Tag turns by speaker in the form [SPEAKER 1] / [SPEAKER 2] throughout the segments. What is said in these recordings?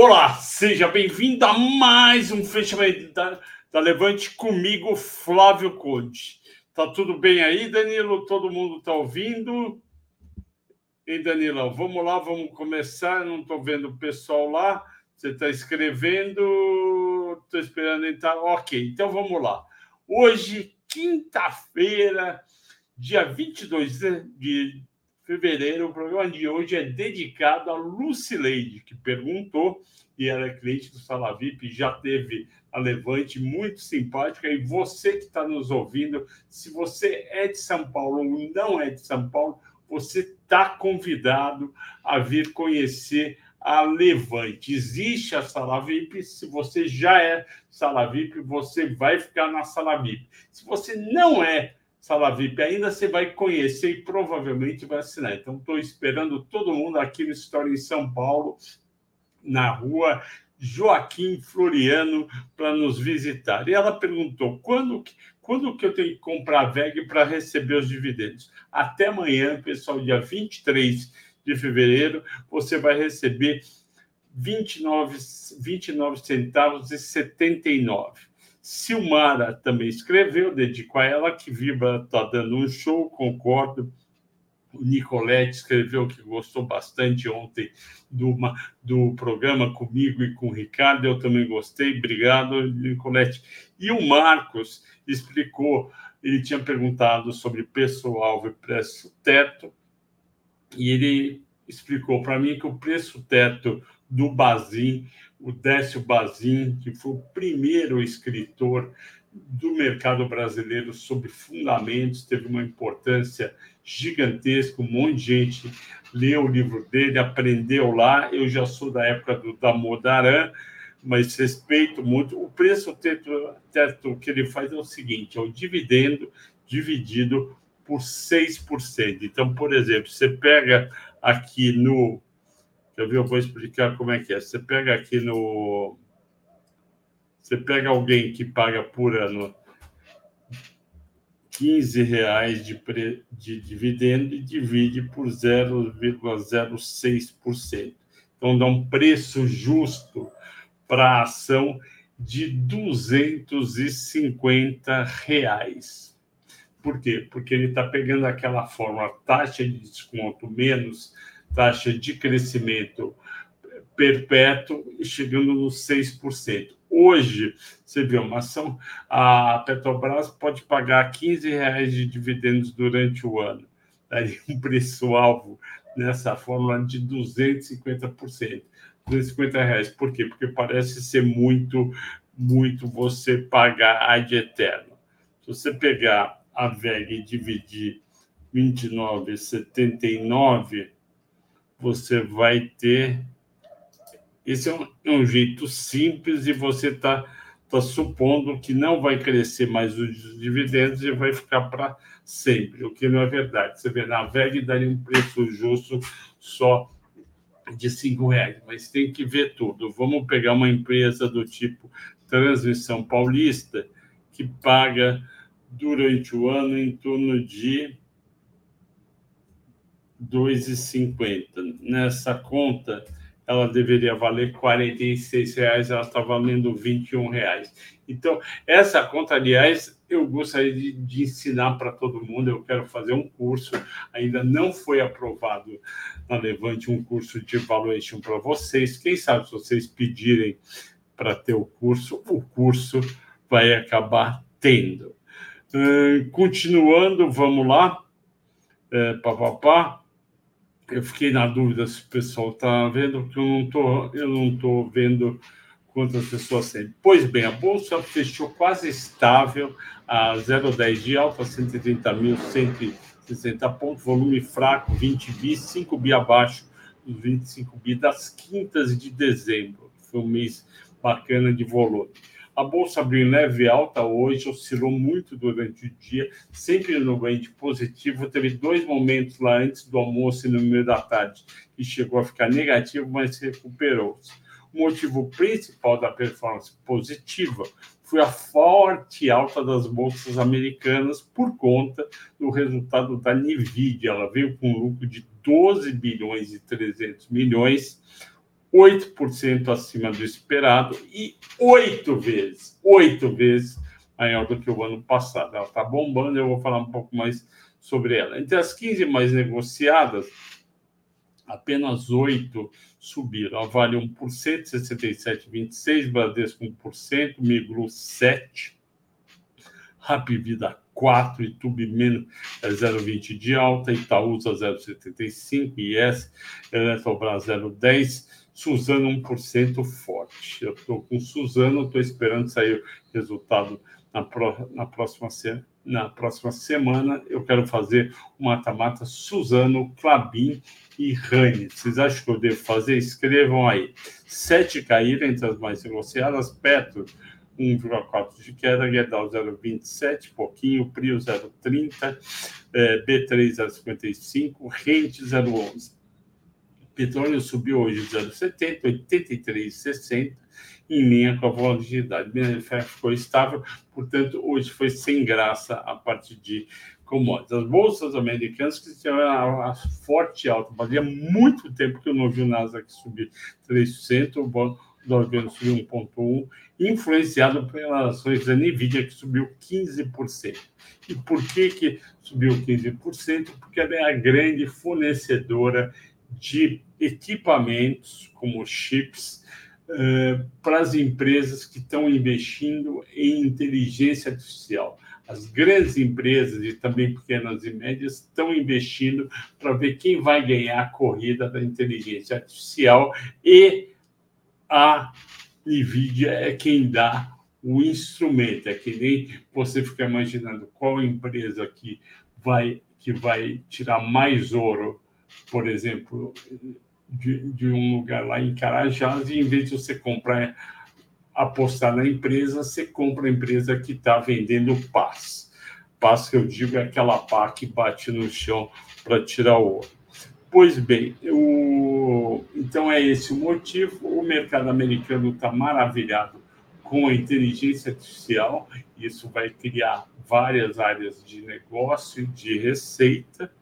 [SPEAKER 1] Olá, seja bem-vindo a mais um fechamento da, da Levante comigo, Flávio Conde. Tá tudo bem aí, Danilo? Todo mundo tá ouvindo? E Danilão, vamos lá, vamos começar. Não estou vendo o pessoal lá. Você está escrevendo? Estou esperando entrar. Ok, então vamos lá. Hoje, quinta-feira, dia 22 de fevereiro, o programa de hoje é dedicado a Lucileide, que perguntou, e ela é cliente do Salavip, já teve a Levante, muito simpática. E você que está nos ouvindo, se você é de São Paulo ou não é de São Paulo, você está convidado a vir conhecer a Levante. Existe a Sala VIP. Se você já é Sala VIP, você vai ficar na Sala VIP. Se você não é Sala VIP ainda, você vai conhecer e provavelmente vai assinar. Então, estou esperando todo mundo aqui no História em São Paulo, na rua Joaquim Floriano, para nos visitar. E ela perguntou: quando, quando que eu tenho que comprar a VEG para receber os dividendos? Até amanhã, pessoal, dia 23 de fevereiro, você vai receber 29, 29 centavos e 79. Silmara também escreveu, dedico a ela, que Vibra está dando um show, concordo. O Nicolette escreveu que gostou bastante ontem do, do programa comigo e com o Ricardo. Eu também gostei. Obrigado, Nicolette. E o Marcos explicou, ele tinha perguntado sobre preço-alvo e preço-teto, e ele explicou para mim que o preço-teto do Bazin o Décio Bazin, que foi o primeiro escritor do mercado brasileiro sobre fundamentos, teve uma importância gigantesca, um monte de gente leu o livro dele, aprendeu lá. Eu já sou da época do Damodaran, mas respeito muito. O preço teto, teto que ele faz é o seguinte: é o dividendo dividido por 6%. Então, por exemplo, você pega aqui no eu, eu vou explicar como é que é. Você pega aqui no. Você pega alguém que paga por ano 15 reais de, pre... de dividendo e divide por 0,06%. Então, dá um preço justo para a ação de 250 reais. Por quê? Porque ele está pegando aquela forma taxa de desconto menos taxa de crescimento perpétuo chegando nos 6%. Hoje, você vê uma ação, a Petrobras pode pagar 15 reais de dividendos durante o ano. Daria um preço-alvo nessa fórmula de 250%. 250 reais. Por quê? Porque parece ser muito, muito você pagar ad eterno. Se você pegar a VEG e dividir 29,79 você vai ter. Esse é um, é um jeito simples e você está tá supondo que não vai crescer mais os dividendos e vai ficar para sempre, o que não é verdade. Você vê, na VEG daria um preço justo só de cinco reais, mas tem que ver tudo. Vamos pegar uma empresa do tipo Transmissão Paulista, que paga durante o ano em torno de 2,50. Nessa conta, ela deveria valer R$ 46,00, ela está valendo R$ 21,00. Então, essa conta, aliás, eu gostaria de, de ensinar para todo mundo. Eu quero fazer um curso, ainda não foi aprovado na Levante um curso de evaluation para vocês. Quem sabe, se vocês pedirem para ter o curso, o curso vai acabar tendo. Uh, continuando, vamos lá. Uh, pá, pá, pá eu fiquei na dúvida se o pessoal está vendo, porque eu não estou eu não tô vendo quantas pessoas têm. Pois bem, a bolsa fechou quase estável a 0,10 de alta, 130.160 pontos, volume fraco, 20 bi, 5 bi abaixo dos 25 bi das quintas de dezembro. Foi um mês bacana de volume. A bolsa abriu leve alta hoje, oscilou muito durante o dia, sempre no range positivo. Teve dois momentos lá antes do almoço e no meio da tarde que chegou a ficar negativo, mas recuperou-se. O motivo principal da performance positiva foi a forte alta das bolsas americanas por conta do resultado da Nvidia. Ela veio com um lucro de 12 bilhões e 300 milhões 8% acima do esperado e oito vezes, oito vezes maior do que o ano passado. Ela está bombando, eu vou falar um pouco mais sobre ela. Entre as 15 mais negociadas, apenas oito subiram. A Vale 1%, 67,26%, Bradesco 1%, Miglu 7%, Rapvida 4, Itube menos 0,20 de alta, Itaúsa 0,75, IS, Eletrobras 0,10, Suzano 1% forte. Eu estou com Suzano, estou esperando sair o resultado na, pro, na, próxima, na próxima semana. Eu quero fazer o mata-mata Suzano, Clabin e Rani. Vocês acham que eu devo fazer? Escrevam aí. Sete caíram entre as mais negociadas, Petro 1,4 de queda, Gerdau 0,27, pouquinho, Prio 0,30, é, B3 0,55, Rente 0,11. Petróleo subiu hoje 0,70, 83,60, em linha com a volatilidade. Minério ficou estável, portanto, hoje foi sem graça a partir de commodities. As bolsas americanas que tiveram a, forte alta, fazia muito tempo que eu não vi o Nasdaq subir 3%, o Dow Jones subiu 1,1%, influenciado pelas ações da NVIDIA, que subiu 15%. E por que, que subiu 15%? Porque ela é a grande fornecedora de equipamentos, como chips, uh, para as empresas que estão investindo em inteligência artificial. As grandes empresas e também pequenas e médias estão investindo para ver quem vai ganhar a corrida da inteligência artificial e a NVIDIA é quem dá o instrumento. É que nem você fica imaginando qual empresa que vai, que vai tirar mais ouro, por exemplo, de, de um lugar lá em Carajás, e em vez de você comprar, apostar na empresa, você compra a empresa que está vendendo paz. Paz que eu digo é aquela pá que bate no chão para tirar o ouro. Pois bem, o... então é esse o motivo. O mercado americano está maravilhado com a inteligência artificial. Isso vai criar várias áreas de negócio, de receita.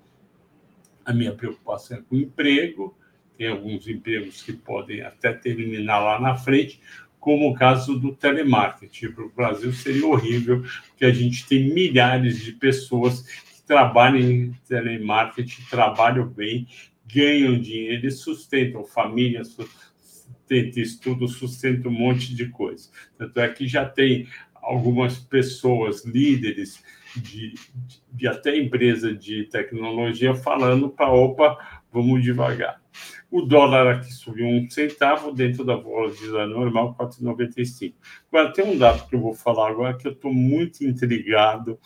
[SPEAKER 1] A minha preocupação é com o emprego. Tem alguns empregos que podem até terminar lá na frente, como o caso do telemarketing. Para o Brasil seria horrível, porque a gente tem milhares de pessoas trabalham em telemarketing, trabalham bem, ganham dinheiro e sustentam família, sustentam estudo, sustentam um monte de coisa. Tanto é que já tem algumas pessoas, líderes de, de até empresa de tecnologia, falando para opa, vamos devagar. O dólar aqui subiu um centavo dentro da volatilidade normal, 4,95. Agora, tem um dado que eu vou falar agora que eu estou muito intrigado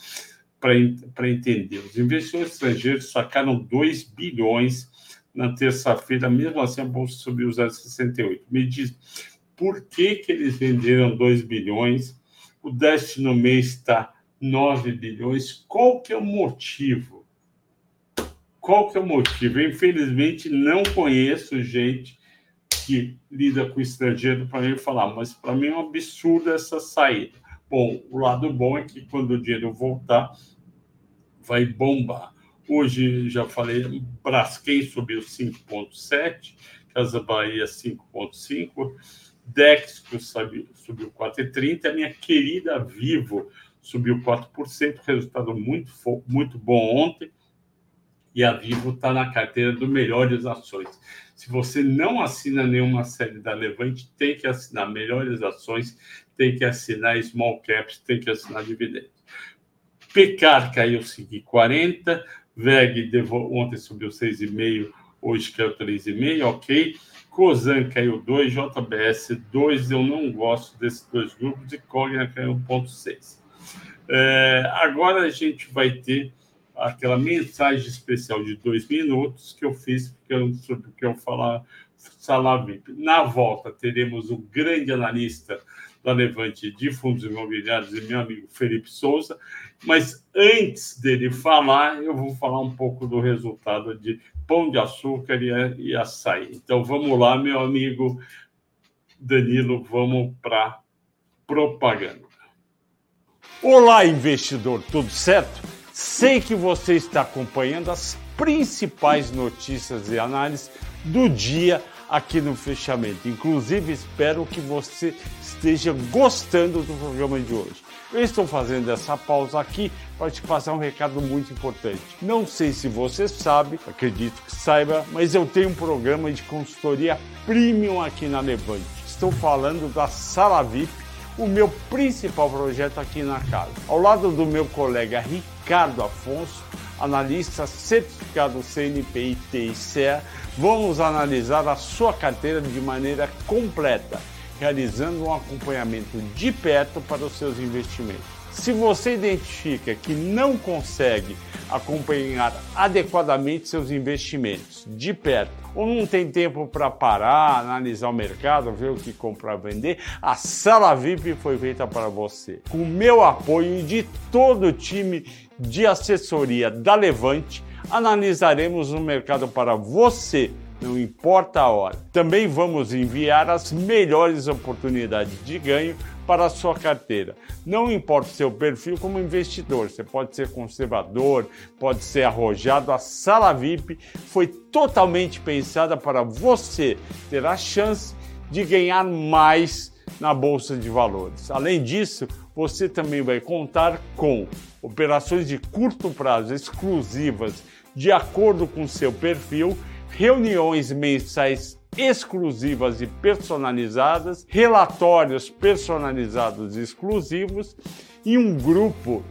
[SPEAKER 1] para entender. Os investidores estrangeiros sacaram 2 bilhões na terça-feira, mesmo assim a bolsa subiu 0,68. Me diz, por que, que eles venderam 2 bilhões? O déficit no mês está 9 bilhões. Qual que é o motivo? Qual que é o motivo? Eu, infelizmente, não conheço gente que lida com estrangeiro para mim falar, mas para mim é um absurdo essa saída. Bom, o lado bom é que quando o dinheiro voltar, vai bombar. Hoje, já falei, Braskem subiu 5,7, Casa Bahia 5,5, Dexco subiu 4,30, a minha querida Vivo subiu 4%, resultado muito, muito bom ontem, e a Vivo está na carteira do Melhores Ações. Se você não assina nenhuma série da Levante, tem que assinar Melhores Ações, tem que assinar Small Caps, tem que assinar Dividendos. Pecar caiu 5,40, VEG ontem subiu 6,5, hoje caiu 3,5, ok. Cosan caiu 2, JBS 2, eu não gosto desses dois grupos, e Cogna caiu 1,6. É, agora a gente vai ter aquela mensagem especial de dois minutos que eu fiz porque eu, sobre o que eu falar sala VIP. Na volta, teremos o grande analista da Levante de Fundos Imobiliários e meu amigo Felipe Souza. Mas antes dele falar, eu vou falar um pouco do resultado de pão de açúcar e açaí. Então vamos lá, meu amigo Danilo, vamos para propaganda.
[SPEAKER 2] Olá, investidor, tudo certo? Sei que você está acompanhando as principais notícias e análises do dia aqui no fechamento. Inclusive, espero que você esteja gostando do programa de hoje. Eu estou fazendo essa pausa aqui para te passar um recado muito importante. Não sei se você sabe, acredito que saiba, mas eu tenho um programa de consultoria premium aqui na Levante. Estou falando da Sala VIP, o meu principal projeto aqui na casa. Ao lado do meu colega Ricardo Afonso, analista certificado CNPI e TICE, vamos analisar a sua carteira de maneira completa realizando um acompanhamento de perto para os seus investimentos. Se você identifica que não consegue acompanhar adequadamente seus investimentos de perto ou não tem tempo para parar, analisar o mercado, ver o que comprar, vender, a sala VIP foi feita para você. Com o meu apoio e de todo o time de assessoria da Levante, analisaremos o mercado para você não importa a hora. Também vamos enviar as melhores oportunidades de ganho para a sua carteira. Não importa o seu perfil como investidor, você pode ser conservador, pode ser arrojado. A sala VIP foi totalmente pensada para você ter a chance de ganhar mais na bolsa de valores. Além disso, você também vai contar com operações de curto prazo exclusivas de acordo com seu perfil reuniões mensais exclusivas e personalizadas, relatórios personalizados e exclusivos e um grupo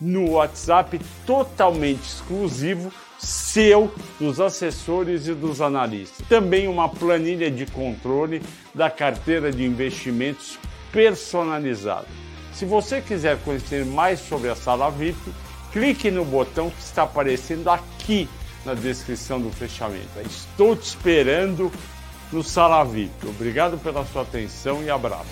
[SPEAKER 2] no WhatsApp totalmente exclusivo seu, dos assessores e dos analistas. Também uma planilha de controle da carteira de investimentos personalizada. Se você quiser conhecer mais sobre a sala VIP, clique no botão que está aparecendo aqui na descrição do fechamento. Estou te esperando no Sala VIP. Obrigado pela sua atenção e abraço.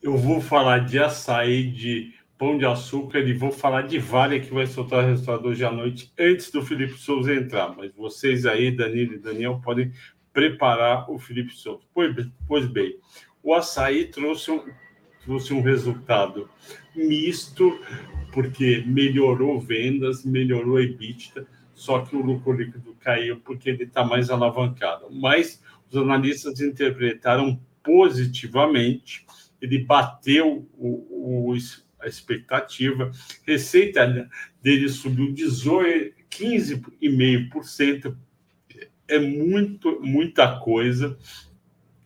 [SPEAKER 1] Eu vou falar de açaí, de pão de açúcar e vou falar de Vale que vai soltar o resultado hoje à noite antes do Felipe Souza entrar. Mas vocês aí, Danilo e Daniel, podem preparar o Felipe Souza. Pois bem, o açaí trouxe um trouxe um resultado misto, porque melhorou vendas, melhorou EBITDA, só que o lucro líquido caiu porque ele está mais alavancado. Mas os analistas interpretaram positivamente, ele bateu o, o a expectativa, receita dele subiu 18, 15,5%, é muito, muita coisa,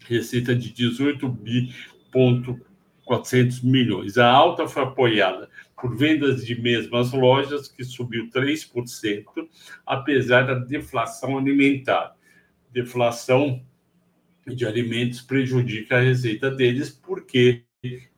[SPEAKER 1] receita de 18 bi ponto 400 milhões. A alta foi apoiada por vendas de mesmas lojas, que subiu 3%, apesar da deflação alimentar. Deflação de alimentos prejudica a receita deles, porque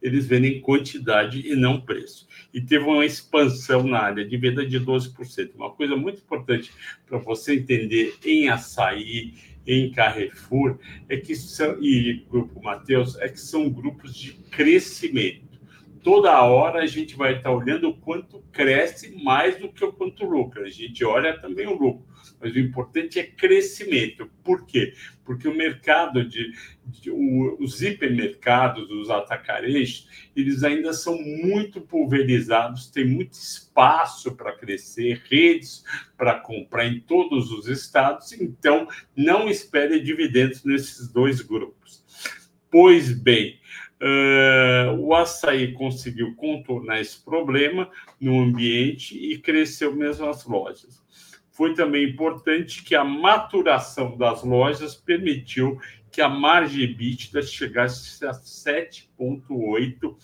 [SPEAKER 1] eles vendem quantidade e não preço. E teve uma expansão na área de venda de 12%. Uma coisa muito importante para você entender em açaí, em Carrefour é que são, e Grupo Mateus é que são grupos de crescimento. Toda hora a gente vai estar olhando o quanto cresce mais do que o quanto lucra. A gente olha também o lucro, mas o importante é crescimento. Por quê? Porque o mercado de, de o, os hipermercados, os atacarejos, eles ainda são muito pulverizados, tem muito espaço para crescer, redes para comprar em todos os estados, então não espere dividendos nesses dois grupos. Pois bem, Uh, o açaí conseguiu contornar esse problema no ambiente e cresceu mesmo as lojas. Foi também importante que a maturação das lojas permitiu que a margem EBITDA chegasse a 7,8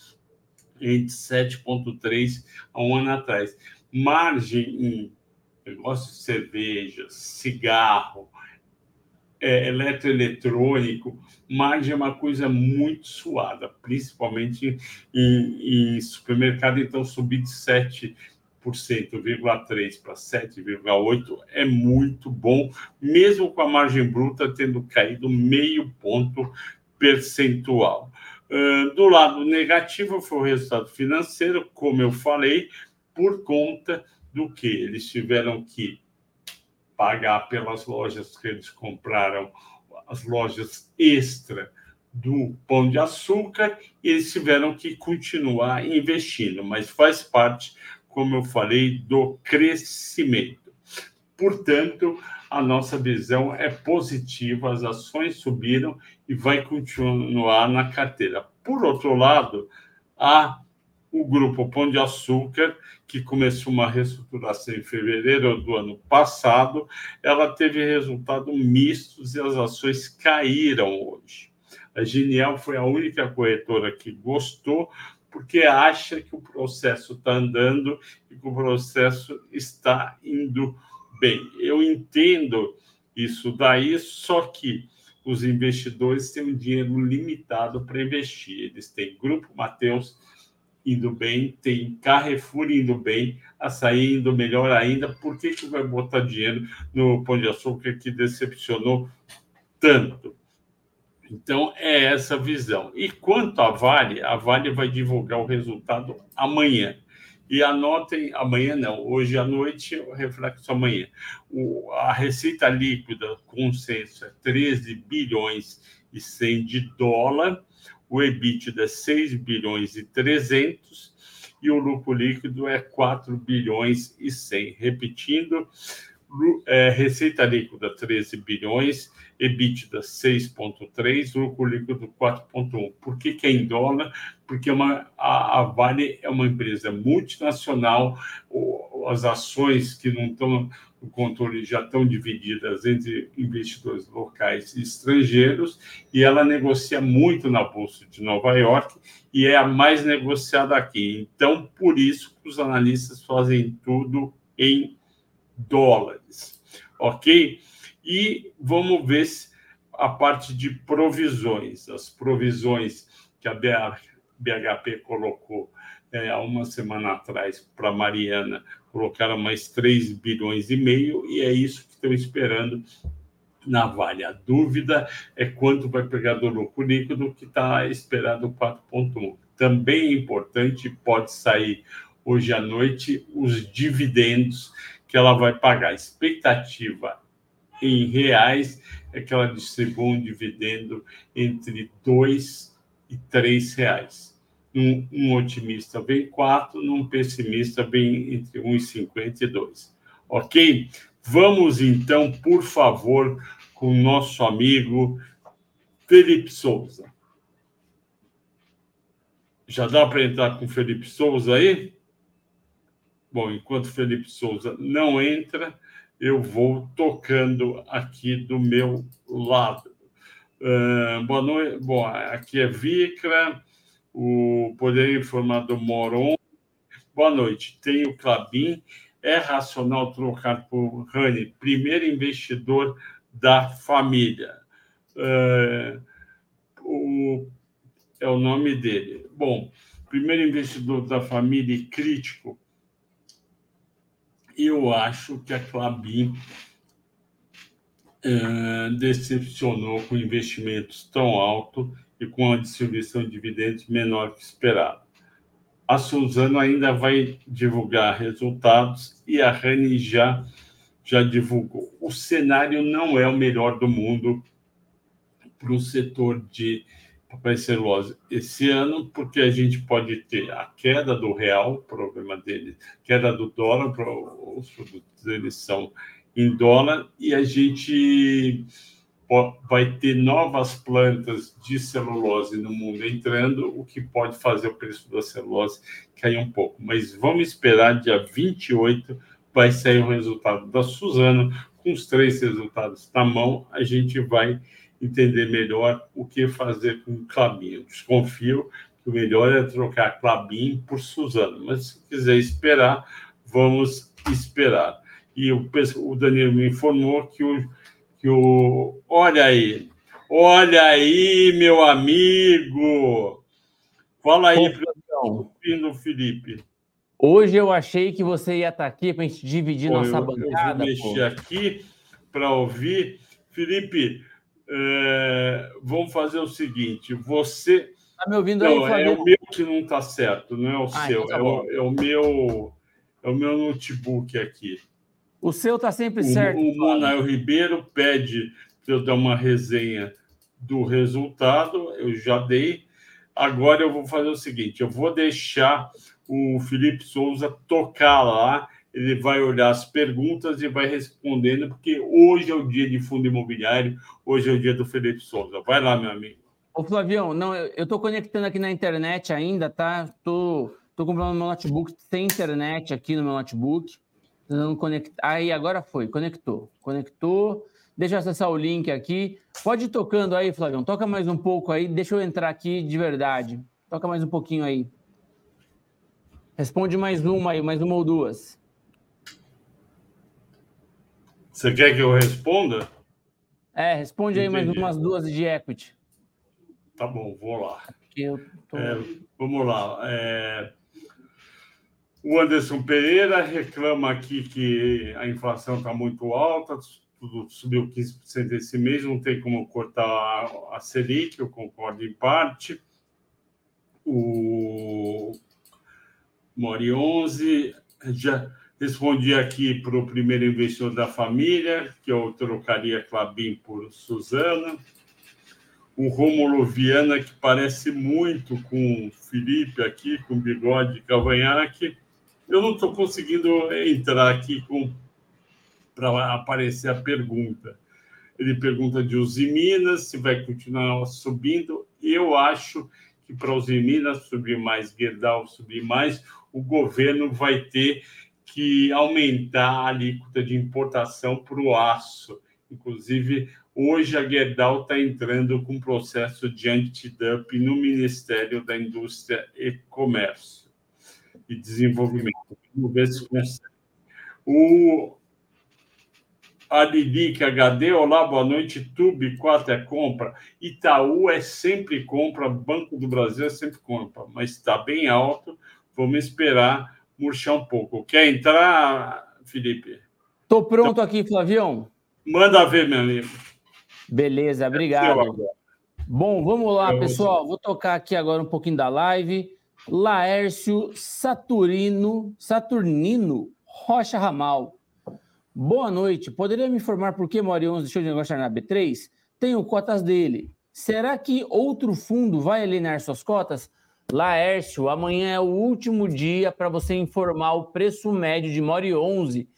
[SPEAKER 1] entre 7,3 a um ano atrás. Margem em negócio de cerveja, cigarro, é, eletroeletrônico, margem é uma coisa muito suada, principalmente em, em supermercado, então subir de 7%, 3 para 7,8 é muito bom, mesmo com a margem bruta tendo caído meio ponto percentual. Uh, do lado negativo foi o resultado financeiro, como eu falei, por conta do que eles tiveram que pagar pelas lojas que eles compraram, as lojas extra do Pão de Açúcar, eles tiveram que continuar investindo, mas faz parte como eu falei, do crescimento. Portanto, a nossa visão é positiva, as ações subiram e vai continuar na carteira. Por outro lado, há o grupo Pão de Açúcar, que começou uma reestruturação em fevereiro do ano passado, ela teve resultados mistos e as ações caíram hoje. A Genial foi a única corretora que gostou, porque acha que o processo está andando e que o processo está indo bem. Eu entendo isso daí, só que os investidores têm um dinheiro limitado para investir. Eles têm Grupo Mateus indo bem, tem Carrefour indo bem, Açaí indo melhor ainda. Por que, que vai botar dinheiro no Pão de Açúcar que decepcionou tanto? Então, é essa visão. E quanto à Vale, a Vale vai divulgar o resultado amanhã. E anotem, amanhã não, hoje à noite, o reflexo amanhã. O, a receita líquida, consenso, é 13 bilhões e 100 de dólar, o EBITDA é 6 bilhões e 300 e o lucro líquido é 4 bilhões e 100. Repetindo, é, receita líquida 13 bilhões, EBITDA 6,3, lucro líquido 4,1. Por que, que é em dólar? Porque é uma, a, a, Vale é uma empresa multinacional, as ações que não estão no controle já estão divididas entre investidores locais e estrangeiros, e ela negocia muito na Bolsa de Nova York e é a mais negociada aqui. Então, por isso, os analistas fazem tudo em dólares, ok? E vamos ver a parte de provisões, as provisões que a BHP colocou é, há uma semana atrás para Mariana, colocaram mais 3 bilhões e meio, e é isso que estão esperando na Vale. A dúvida é quanto vai pegar do lucro líquido, que está esperado 4,1. Também é importante, pode sair hoje à noite, os dividendos que ela vai pagar. A expectativa em reais é que ela distribua um dividendo entre dois e três reais. Um, um otimista vem quatro, num pessimista vem entre 1,50 e 2. Ok? Vamos então, por favor, com o nosso amigo Felipe Souza. Já dá para entrar com Felipe Souza aí? Bom, enquanto Felipe Souza não entra, eu vou tocando aqui do meu lado. Uh, boa noite. Bom, aqui é Vicra, o Poder Informado Moron. Boa noite. Tem o Clabin. É racional trocar por Rani, primeiro investidor da família. Uh, o, é o nome dele. Bom, primeiro investidor da família e crítico eu acho que a Clabin uh, decepcionou com investimentos tão altos e com a distribuição de dividendos menor que esperado. A Suzano ainda vai divulgar resultados e a Rani já, já divulgou. O cenário não é o melhor do mundo para o setor de papel celulose esse ano, porque a gente pode ter a queda do real, problema dele, queda do dólar, os produtos deles são em dólar, e a gente vai ter novas plantas de celulose no mundo entrando, o que pode fazer o preço da celulose cair um pouco. Mas vamos esperar, dia 28 vai sair o resultado da Suzano, com os três resultados na mão, a gente vai entender melhor o que fazer com o Clabin. Eu desconfio que o melhor é trocar Clabin por Suzano, mas se quiser esperar, vamos esperar. E o, o Danilo me informou que o, que o. Olha aí, olha aí, meu amigo! Fala aí,
[SPEAKER 3] Fernando Felipe. Hoje eu achei que você ia estar aqui para a gente dividir pô, nossa
[SPEAKER 1] eu,
[SPEAKER 3] bancada.
[SPEAKER 1] Eu vou mexer aqui para ouvir. Felipe, é, vamos fazer o seguinte: você.
[SPEAKER 3] Está me ouvindo
[SPEAKER 1] não, aí, É o meu que não está certo, não é o ah, seu. Então tá é, o, é, o, meu, é o meu notebook aqui.
[SPEAKER 3] O seu está sempre o, certo.
[SPEAKER 1] O Manoel Ribeiro pede para eu dar uma resenha do resultado, eu já dei. Agora eu vou fazer o seguinte: eu vou deixar o Felipe Souza tocar lá. Ele vai olhar as perguntas e vai respondendo, porque hoje é o dia de fundo imobiliário, hoje é o dia do Felipe Souza. Vai lá, meu amigo.
[SPEAKER 3] Ô, Flavião, não, eu estou conectando aqui na internet ainda, tá? Tô, tô comprando meu notebook sem internet aqui no meu notebook. Não conectar. Aí, agora foi, conectou. Conectou. Deixa eu acessar o link aqui. Pode ir tocando aí, Flavião. Toca mais um pouco aí. Deixa eu entrar aqui de verdade. Toca mais um pouquinho aí. Responde mais uma aí, mais uma ou duas.
[SPEAKER 1] Você quer que eu responda?
[SPEAKER 3] É, responde Entendi. aí mais umas duas de equity.
[SPEAKER 1] Tá bom, vou lá. Tô... É, vamos lá. É... O Anderson Pereira reclama aqui que a inflação está muito alta, tudo subiu 15% esse mês, não tem como cortar a Selic, eu concordo em parte. O Mori 11 já respondi aqui para o primeiro investidor da família, que eu trocaria Clabin por Suzana. O Romulo Viana, que parece muito com o Felipe aqui, com bigode e cavanhaque eu não estou conseguindo entrar aqui para aparecer a pergunta. Ele pergunta de Usiminas, se vai continuar subindo. Eu acho que para Usiminas subir mais, Gerdau subir mais, o governo vai ter que aumentar a alíquota de importação para o aço. Inclusive, hoje a Gerdau está entrando com processo de antidumping no Ministério da Indústria e Comércio e desenvolvimento. Vamos ver se consegue. O Adilic HD, olá, boa noite. Tube 4 é compra. Itaú é sempre compra, Banco do Brasil é sempre compra, mas está bem alto. Vamos esperar murchar um pouco. Quer entrar, Felipe?
[SPEAKER 3] Estou pronto então, aqui, Flavião.
[SPEAKER 1] Manda ver, meu amigo.
[SPEAKER 3] Beleza, obrigado. Bom, vamos lá, pessoal. Vou tocar aqui agora um pouquinho da live. Laércio Saturnino, Saturnino Rocha Ramal. Boa noite. Poderia me informar por que Mori 11 deixou de negociar na B3? Tenho cotas dele. Será que outro fundo vai alienar suas cotas? Laércio, amanhã é o último dia para você informar o preço médio de Mori 11,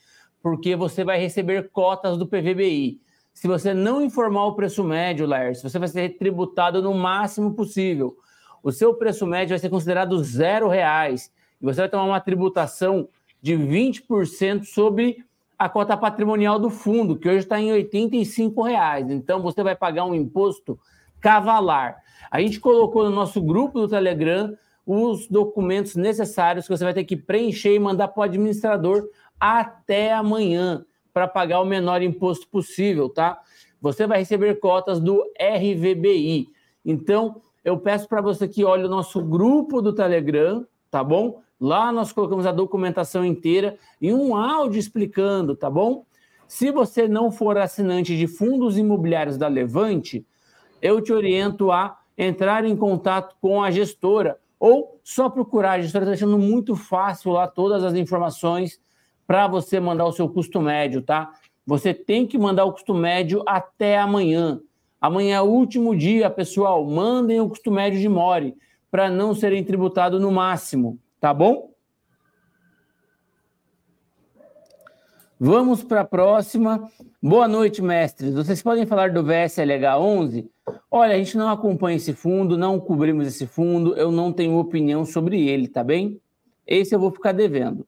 [SPEAKER 3] porque você vai receber cotas do PVBI. Se você não informar o preço médio, Laércio, você vai ser tributado no máximo possível o seu preço médio vai ser considerado zero reais e você vai tomar uma tributação de 20% sobre a cota patrimonial do fundo, que hoje está em R$ reais. Então você vai pagar um imposto cavalar. A gente colocou no nosso grupo do Telegram os documentos necessários que você vai ter que preencher e mandar para o administrador até amanhã para pagar o menor imposto possível, tá? Você vai receber cotas do RVBI. Então, eu peço para você que olhe o nosso grupo do Telegram, tá bom? Lá nós colocamos a documentação inteira e um áudio explicando, tá bom? Se você não for assinante de fundos imobiliários da Levante, eu te oriento a entrar em contato com a gestora ou só procurar. A gestora está deixando muito fácil lá todas as informações para você mandar o seu custo médio, tá? Você tem que mandar o custo médio até amanhã. Amanhã é o último dia, pessoal. Mandem o custo médio de More para não serem tributados no máximo, tá bom? Vamos para a próxima. Boa noite, mestres. Vocês podem falar do VSLH 11? Olha, a gente não acompanha esse fundo, não cobrimos esse fundo, eu não tenho opinião sobre ele, tá bem? Esse eu vou ficar devendo.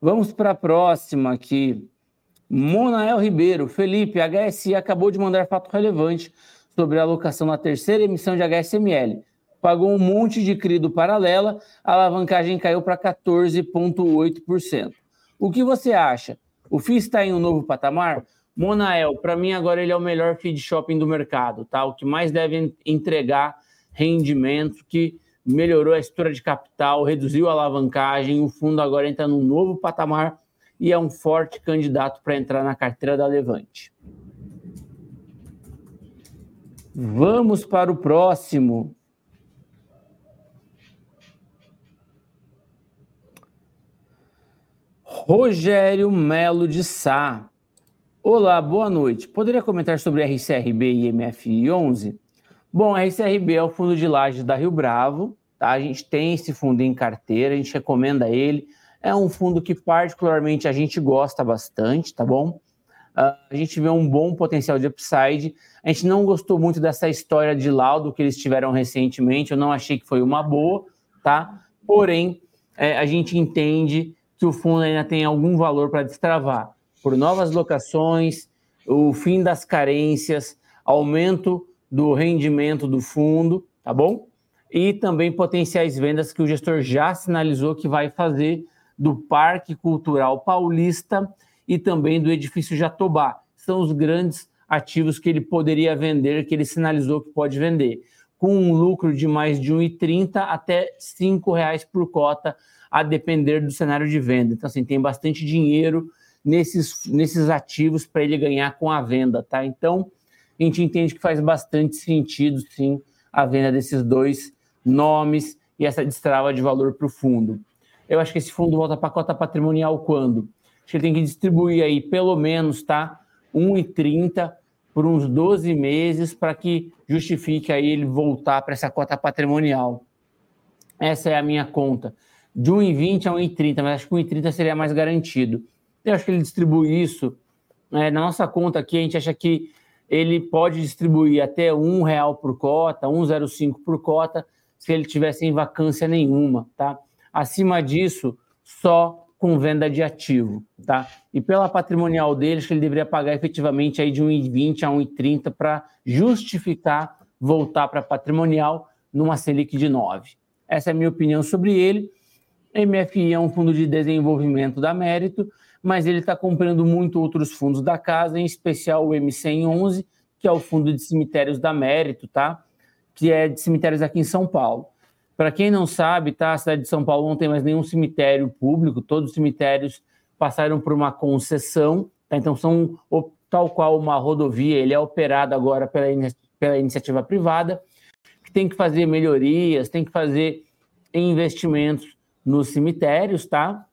[SPEAKER 3] Vamos para a próxima aqui. Monael Ribeiro, Felipe, a HSI acabou de mandar fato relevante sobre a alocação na terceira emissão de HSML. Pagou um monte de CRI do paralela, a alavancagem caiu para 14,8%. O que você acha? O FII está em um novo patamar? Monael, para mim agora ele é o melhor feed shopping do mercado, tá? O que mais deve entregar rendimento, que melhorou a estrutura de capital, reduziu a alavancagem, o fundo agora entra num novo patamar e é um forte candidato para entrar na carteira da Levante. Vamos para o próximo. Rogério Melo de Sá. Olá, boa noite. Poderia comentar sobre RCRB e MFI 11? Bom, RCRB é o fundo de laje da Rio Bravo, tá? A gente tem esse fundo em carteira, a gente recomenda ele. É um fundo que particularmente a gente gosta bastante, tá bom? Uh, a gente vê um bom potencial de upside. A gente não gostou muito dessa história de laudo que eles tiveram recentemente, eu não achei que foi uma boa, tá? Porém, é, a gente entende que o fundo ainda tem algum valor para destravar por novas locações, o fim das carências, aumento do rendimento do fundo, tá bom? E também potenciais vendas que o gestor já sinalizou que vai fazer do Parque Cultural Paulista e também do edifício Jatobá. São os grandes ativos que ele poderia vender, que ele sinalizou que pode vender, com um lucro de mais de 1,30 até R$ 5,00 por cota, a depender do cenário de venda. Então, assim, tem bastante dinheiro nesses, nesses ativos para ele ganhar com a venda, tá? Então, a gente entende que faz bastante sentido, sim, a venda desses dois nomes e essa destrava de valor para o fundo. Eu acho que esse fundo volta para a cota patrimonial quando? Acho que ele tem que distribuir aí pelo menos, tá? 1,30 por uns 12 meses para que justifique aí ele voltar para essa cota patrimonial. Essa é a minha conta. De 1,20 a 1,30, mas acho que 1,30 seria mais garantido. Eu acho que ele distribui isso. Né? Na nossa conta aqui, a gente acha que ele pode distribuir até um real por cota, 1,05 por cota, se ele tiver sem vacância nenhuma, tá? Acima disso, só com venda de ativo, tá? E pela patrimonial dele, acho que ele deveria pagar efetivamente aí de 1,20 a 1,30 para justificar voltar para patrimonial numa Selic de 9. Essa é a minha opinião sobre ele. MFI é um fundo de desenvolvimento da Mérito, mas ele está comprando muito outros fundos da casa, em especial o M111, que é o fundo de cemitérios da Mérito, tá? Que é de cemitérios aqui em São Paulo. Para quem não sabe, tá? A cidade de São Paulo não tem mais nenhum cemitério público, todos os cemitérios passaram por uma concessão, tá? Então são tal qual uma rodovia, ele é operado agora pela, pela iniciativa privada, que tem que fazer melhorias, tem que fazer investimentos nos cemitérios, tá?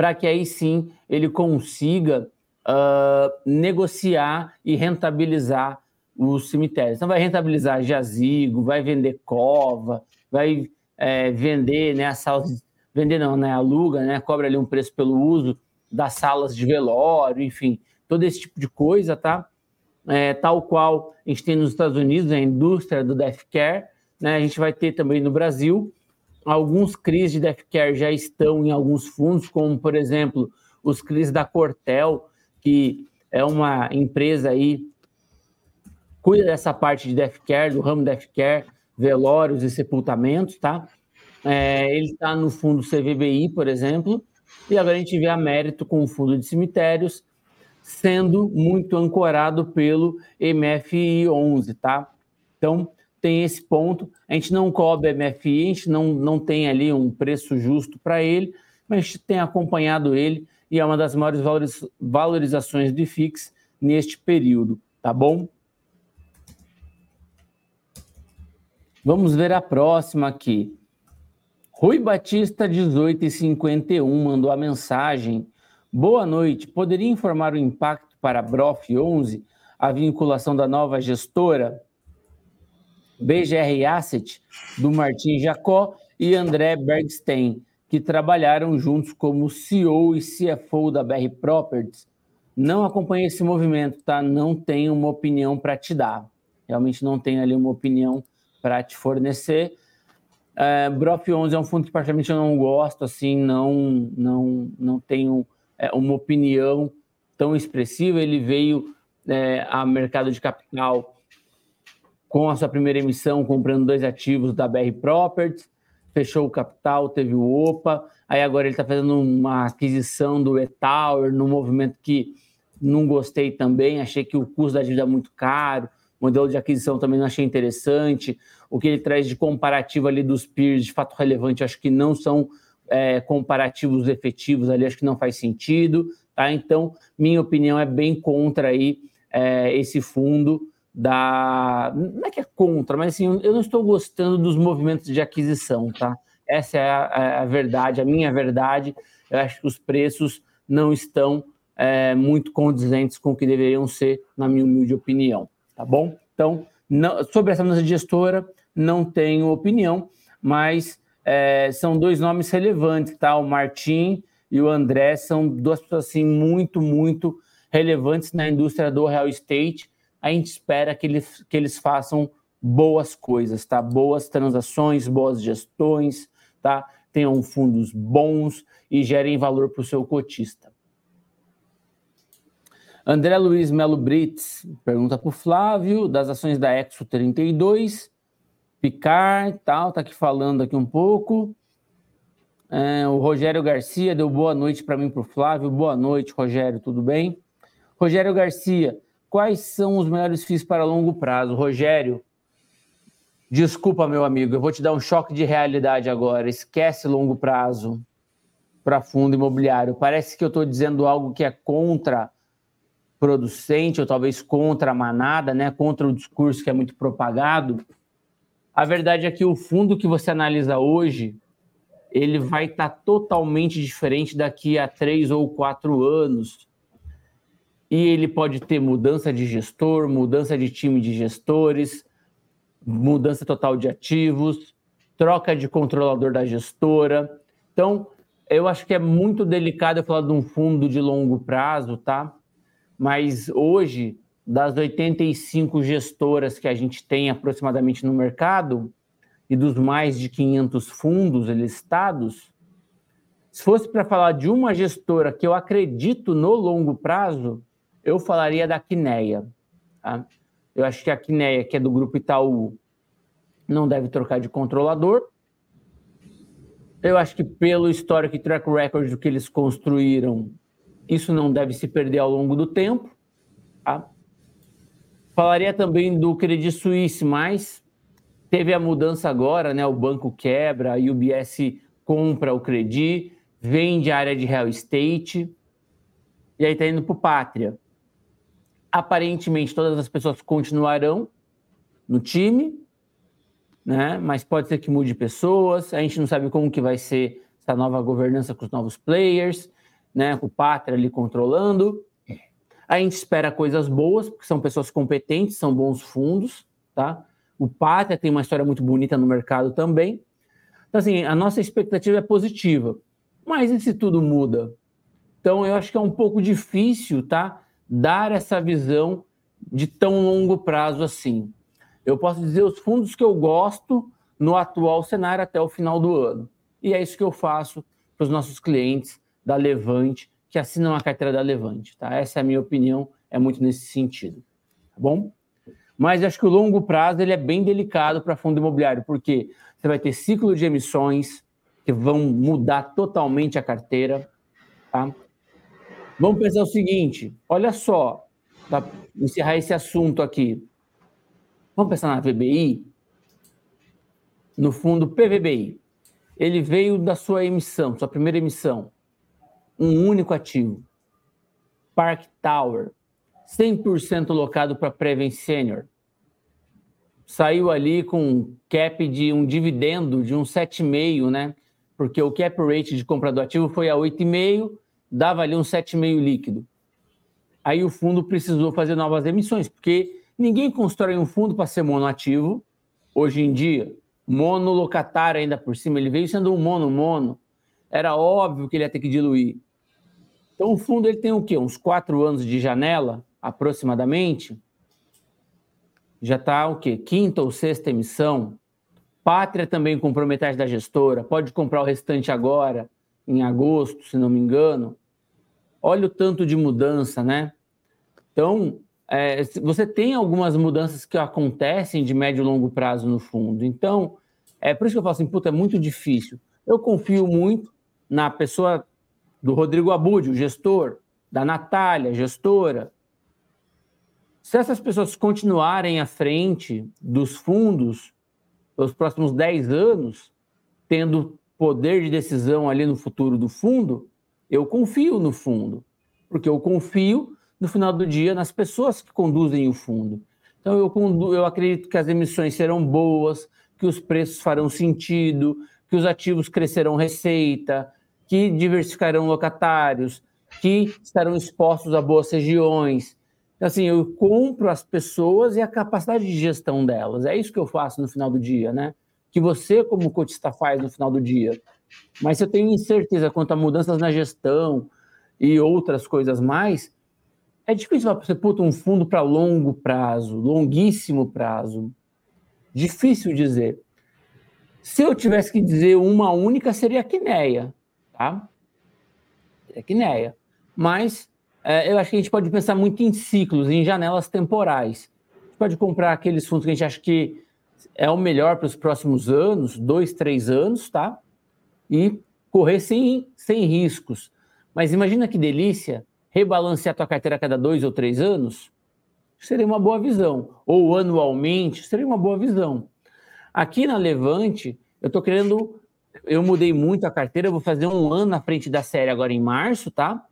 [SPEAKER 3] para que aí sim ele consiga uh, negociar e rentabilizar os cemitérios. Então, vai rentabilizar jazigo, vai vender cova, vai é, vender né, as salas, vender não, né, aluga, né, cobra ali um preço pelo uso das salas de velório, enfim, todo esse tipo de coisa, tá? É, tal qual a gente tem nos Estados Unidos, a indústria do death care, né, a gente vai ter também no Brasil, Alguns CRIs de Death Care já estão em alguns fundos, como, por exemplo, os CRIs da Cortel, que é uma empresa aí cuida dessa parte de Death Care, do ramo Death Care, velórios e sepultamentos, tá? É, ele está no fundo CVBI, por exemplo, e agora a gente vê a mérito com o fundo de cemitérios sendo muito ancorado pelo MFI 11, tá? Então, tem esse ponto. A gente não cobre MFI, a gente não, não tem ali um preço justo para ele, mas a gente tem acompanhado ele e é uma das maiores valorizações de FIX neste período, tá bom? Vamos ver a próxima aqui. Rui Batista, 1851, mandou a mensagem. Boa noite. Poderia informar o impacto para a Brof 11, a vinculação da nova gestora? BGR Asset, do Martin Jacó e André Bergstein, que trabalharam juntos como CEO e CFO da BR Properties. Não acompanhei esse movimento, tá? Não tenho uma opinião para te dar. Realmente não tenho ali uma opinião para te fornecer. É, Brof 11 é um fundo que praticamente eu não gosto, assim, não, não, não tenho é, uma opinião tão expressiva. Ele veio é, a mercado de capital com a sua primeira emissão, comprando dois ativos da BR Properties, fechou o capital, teve o OPA, aí agora ele está fazendo uma aquisição do E-Tower, num movimento que não gostei também, achei que o custo da dívida é muito caro, modelo de aquisição também não achei interessante, o que ele traz de comparativo ali dos peers, de fato relevante, acho que não são é, comparativos efetivos ali, acho que não faz sentido, tá? Então, minha opinião é bem contra aí é, esse fundo, da. Não é que é contra, mas assim, eu não estou gostando dos movimentos de aquisição, tá? Essa é a, a verdade, a minha verdade. Eu acho que os preços não estão é, muito condizentes com o que deveriam ser, na minha humilde opinião, tá bom? Então, Não, sobre essa mudança de gestora, não tenho opinião, mas é, são dois nomes relevantes, tá? O Martim e o André são duas pessoas assim muito, muito relevantes na indústria do real estate. A gente espera que eles, que eles façam boas coisas, tá? Boas transações, boas gestões, tá? Tenham fundos bons e gerem valor para o seu cotista. André Luiz Melo Brits pergunta para o Flávio das ações da Exo 32, Picar, tal, tá aqui falando aqui um pouco. É, o Rogério Garcia deu boa noite para mim para o Flávio. Boa noite, Rogério, tudo bem? Rogério Garcia, quais são os melhores FIIs para longo prazo? Rogério, desculpa, meu amigo, eu vou te dar um choque de realidade agora. Esquece longo prazo para fundo imobiliário. Parece que eu estou dizendo algo que é contra producente ou talvez contra a manada, né? Contra o discurso que é muito propagado. A verdade é que o fundo que você analisa hoje ele vai estar tá totalmente diferente daqui a três ou quatro anos. E ele pode ter mudança de gestor, mudança de time de gestores, mudança total de ativos, troca de controlador da gestora. Então, eu acho que é muito delicado eu falar de um fundo de longo prazo, tá? Mas hoje, das 85 gestoras que a gente tem aproximadamente no mercado, e dos mais de 500 fundos listados, se fosse para falar de uma gestora que eu acredito no longo prazo, eu falaria da Quineia. Tá? Eu acho que a Quineia, que é do grupo Itaú, não deve trocar de controlador. Eu acho que pelo histórico e track record do que eles construíram, isso não deve se perder ao longo do tempo. Tá? Falaria também do Credit Suisse, mas Teve a mudança agora, né? O banco quebra, a UBS compra o Credi, vende a área de real estate e aí está indo para o Pátria. Aparentemente, todas as pessoas continuarão no time, né? Mas pode ser que mude pessoas. A gente não sabe como que vai ser essa nova governança com os novos players, né? O Pátria ali controlando. A gente espera coisas boas, porque são pessoas competentes, são bons fundos, tá? O Pátria tem uma história muito bonita no mercado também. Então, assim, a nossa expectativa é positiva. Mas e se tudo muda? Então, eu acho que é um pouco difícil, tá? Dar essa visão de tão longo prazo assim. Eu posso dizer os fundos que eu gosto no atual cenário até o final do ano. E é isso que eu faço para os nossos clientes da Levante, que assinam a carteira da Levante, tá? Essa é a minha opinião, é muito nesse sentido. Tá bom? Mas acho que o longo prazo ele é bem delicado para fundo imobiliário, porque você vai ter ciclo de emissões que vão mudar totalmente a carteira. Tá? Vamos pensar o seguinte: olha só, para encerrar esse assunto aqui. Vamos pensar na VBI? No fundo PVBI. Ele veio da sua emissão, sua primeira emissão. Um único ativo. Park Tower. 100% locado para Preven Senior saiu ali com um cap de um dividendo de um 7,5, né? Porque o cap rate de compra do ativo foi a 8,5, dava ali um 7,5 líquido. Aí o fundo precisou fazer novas emissões, porque ninguém constrói um fundo para ser monoativo hoje em dia. Monolocatário ainda por cima, ele veio sendo um mono-mono. Era óbvio que ele ia ter que diluir. Então o fundo ele tem o quê? Uns quatro anos de janela, aproximadamente já está o quê? Quinta ou sexta emissão. Pátria também comprou metade da gestora, pode comprar o restante agora, em agosto, se não me engano. Olha o tanto de mudança, né? Então, é, você tem algumas mudanças que acontecem de médio e longo prazo no fundo. Então, é por isso que eu falo assim, puta, é muito difícil. Eu confio muito na pessoa do Rodrigo Abud, o gestor, da Natália, gestora, se essas pessoas continuarem à frente dos fundos pelos próximos 10 anos, tendo poder de decisão ali no futuro do fundo, eu confio no fundo, porque eu confio no final do dia nas pessoas que conduzem o fundo. Então eu, eu acredito que as emissões serão boas, que os preços farão sentido, que os ativos crescerão receita, que diversificarão locatários, que estarão expostos a boas regiões, Assim, eu compro as pessoas e a capacidade de gestão delas. É isso que eu faço no final do dia, né? Que você, como cotista, faz no final do dia. Mas se eu tenho incerteza quanto a mudanças na gestão e outras coisas mais, é difícil você puta um fundo para longo prazo, longuíssimo prazo. Difícil dizer. Se eu tivesse que dizer uma única, seria a Quineia, tá? É Quineia. Mas é, eu acho que a gente pode pensar muito em ciclos, em janelas temporais. A gente pode comprar aqueles fundos que a gente acha que é o melhor para os próximos anos, dois, três anos, tá? E correr sem, sem riscos. Mas imagina que delícia rebalancear a tua carteira a cada dois ou três anos. Seria uma boa visão. Ou anualmente, seria uma boa visão. Aqui na Levante, eu estou querendo. Eu mudei muito a carteira, eu vou fazer um ano na frente da série agora em março, tá?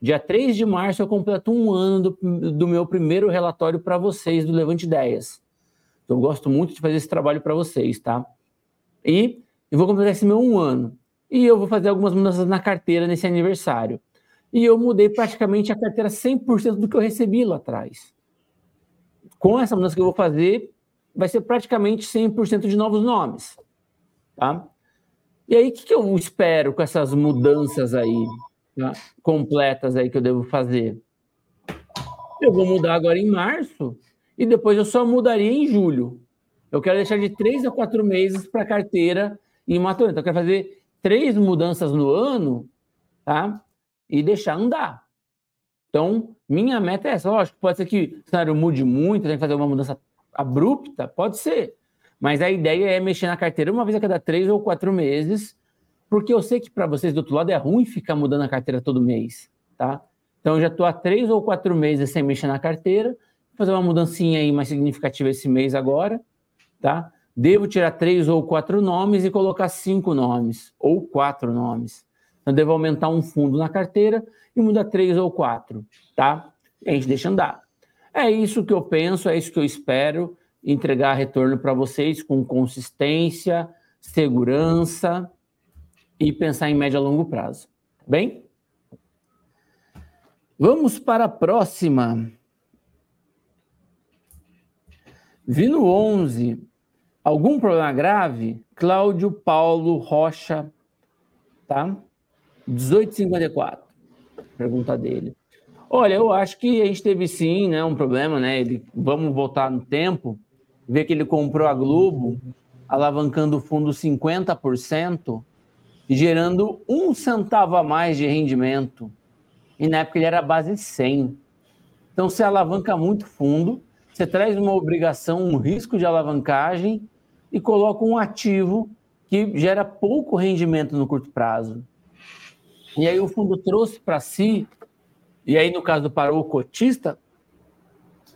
[SPEAKER 3] Dia 3 de março eu completo um ano do, do meu primeiro relatório para vocês do Levante Ideias. Então, eu gosto muito de fazer esse trabalho para vocês, tá? E eu vou completar esse meu um ano. E eu vou fazer algumas mudanças na carteira nesse aniversário. E eu mudei praticamente a carteira 100% do que eu recebi lá atrás. Com essa mudança que eu vou fazer, vai ser praticamente 100% de novos nomes, tá? E aí, o que, que eu espero com essas mudanças aí? né, completas aí que eu devo fazer. Eu vou mudar agora em março e depois eu só mudaria em julho. Eu quero deixar de três a quatro meses para carteira em maturante. Então, eu quero fazer três mudanças no ano, tá? E deixar andar. Então, minha meta é essa. Lógico, pode ser que o cenário mude muito, tem que fazer uma mudança abrupta, pode ser. Mas a ideia é mexer na carteira uma vez a cada três ou quatro meses porque eu sei que para vocês do outro lado é ruim ficar mudando a carteira todo mês, tá? Então eu já estou há três ou quatro meses sem mexer na carteira, vou fazer uma mudancinha aí mais significativa esse mês agora, tá? Devo tirar três ou quatro nomes e colocar cinco nomes, ou quatro nomes. Então devo aumentar um fundo na carteira e mudar três ou quatro, tá? E a gente deixa andar. É isso que eu penso, é isso que eu espero entregar retorno para vocês com consistência, segurança e pensar em médio a longo prazo. Tá bem? Vamos para a próxima. Vino 11. Algum problema grave? Cláudio Paulo Rocha, tá? 1854. Pergunta dele. Olha, eu acho que a gente teve sim, né, um problema, né? Ele, vamos voltar no tempo, ver que ele comprou a Globo, alavancando o fundo 50%, gerando um centavo a mais de rendimento. E na época ele era base 100. Então você alavanca muito fundo, você traz uma obrigação, um risco de alavancagem e coloca um ativo que gera pouco rendimento no curto prazo. E aí o fundo trouxe para si, e aí no caso para o cotista,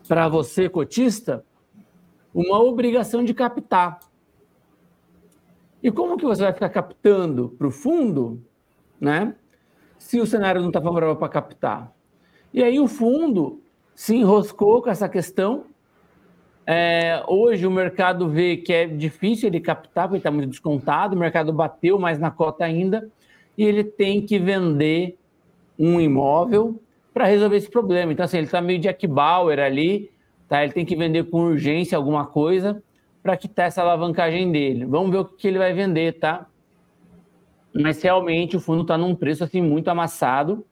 [SPEAKER 3] para você cotista, uma obrigação de captar. E como que você vai ficar captando para o fundo, né? Se o cenário não está favorável para captar. E aí o fundo se enroscou com essa questão. É, hoje o mercado vê que é difícil ele captar, porque está muito descontado, o mercado bateu mais na cota ainda, e ele tem que vender um imóvel para resolver esse problema. Então, assim, ele está meio Jack Bauer ali, tá? ele tem que vender com urgência alguma coisa para quitar essa alavancagem dele. Vamos ver o que ele vai vender, tá? Mas realmente o fundo está num preço assim muito amassado